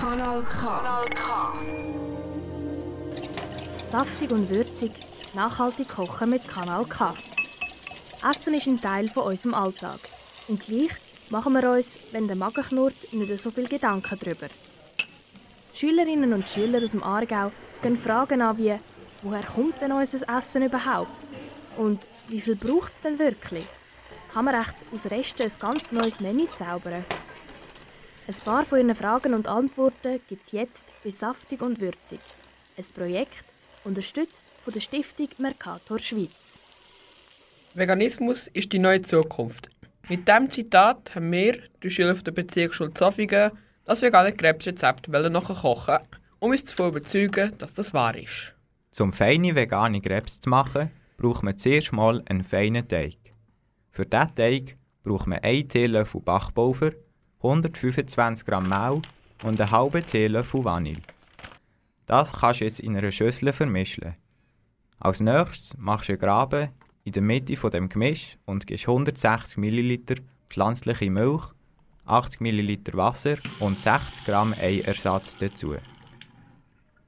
Kanal K. Kanal K. Saftig und würzig, nachhaltig kochen mit Kanal K. Essen ist ein Teil von unserem Alltag. Und gleich machen wir uns, wenn der Magen knurrt, nicht so viel Gedanken darüber. Schülerinnen und Schüler aus dem Aargau gehen Fragen an wie «Woher kommt denn unser Essen überhaupt?» und «Wie viel braucht es denn wirklich?» Kann man echt aus Resten ein ganz neues Menü zaubern? Ein paar von Ihren Fragen und Antworten gibt es jetzt bei Saftig und Würzig. Ein Projekt, unterstützt von der Stiftung Mercator Schweiz. Veganismus ist die neue Zukunft. Mit diesem Zitat haben wir, die Schüler der Bezirksschule Zofingen, das vegane Krebsrezept nachkochen, um uns zu überzeugen, dass das wahr ist. Zum feine vegane Krebs zu machen, braucht man zuerst mal einen feinen Teig. Für diesen Teig braucht man 1 Teelöffel Backpulver, 125 Gramm Mehl und einen halben Teelöffel Vanille. Das kannst du jetzt in einer Schüssel vermischen. Als nächstes machst du einen Graben in der Mitte von dem Gemisch und gibst 160 ml pflanzliche Milch, 80 ml Wasser und 60 Gramm Eiersatz dazu.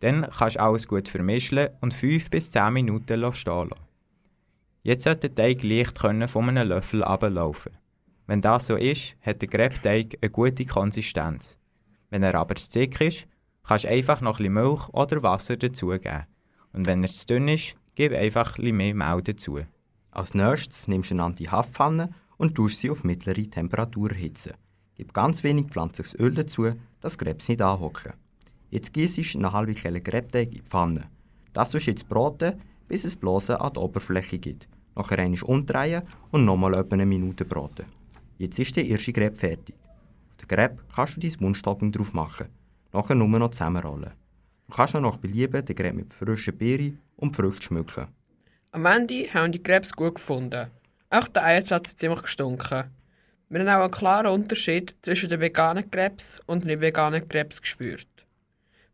Dann kannst du alles gut vermischen und 5 bis 10 Minuten stehen lassen. Jetzt sollte der Teig leicht von einem Löffel ablaufen. Wenn das so ist, hat der Grebteig eine gute Konsistenz. Wenn er aber zu dick ist, kannst du einfach noch ein Milch oder Wasser dazugeben. Und wenn er zu dünn ist, gib einfach ein mehr Mehl dazu. Als nächstes nimmst du eine Anti-Haftpfanne und tust sie auf mittlere Temperatur erhitzen. Gib ganz wenig pflanzliches Öl dazu, dass Krebs nicht anhocken. Jetzt gießt du eine halbe Kelle Krebteig in die Pfanne. Das tust du jetzt braten, bis es Blasen an der Oberfläche gibt. Nachher einmal umdrehen und nochmal etwa eine Minute braten. Jetzt ist der erste Greb fertig. Auf den Greb kannst du dein Mundstopping drauf machen. Nachher nur noch zusammenrollen. Du kannst noch nach Belieben den Greb mit frischen Beeren und Früchten schmücken. Am Ende haben die Krebs gut gefunden. Auch der Eiersatz hat ziemlich gestunken. Wir haben auch einen klaren Unterschied zwischen den veganen Krebs und den veganen Krebs gespürt.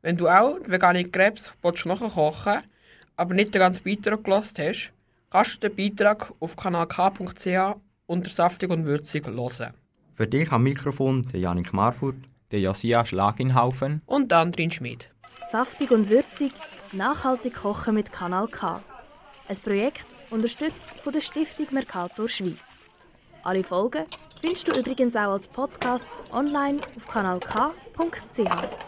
Wenn du auch vegane Krebs nachkochen aber nicht den ganzen Beitrag gelost hast, kannst du den Beitrag auf kanalk.ch unter Saftig und Würzig hören. Für dich am Mikrofon der Janik Marfurt, der Josia Schlaginhaufen und der Andrin Schmid. Saftig und würzig, nachhaltig kochen mit Kanal K. Ein Projekt unterstützt von der Stiftung Mercator Schweiz. Alle Folgen findest du übrigens auch als Podcast online auf kanalk.ch.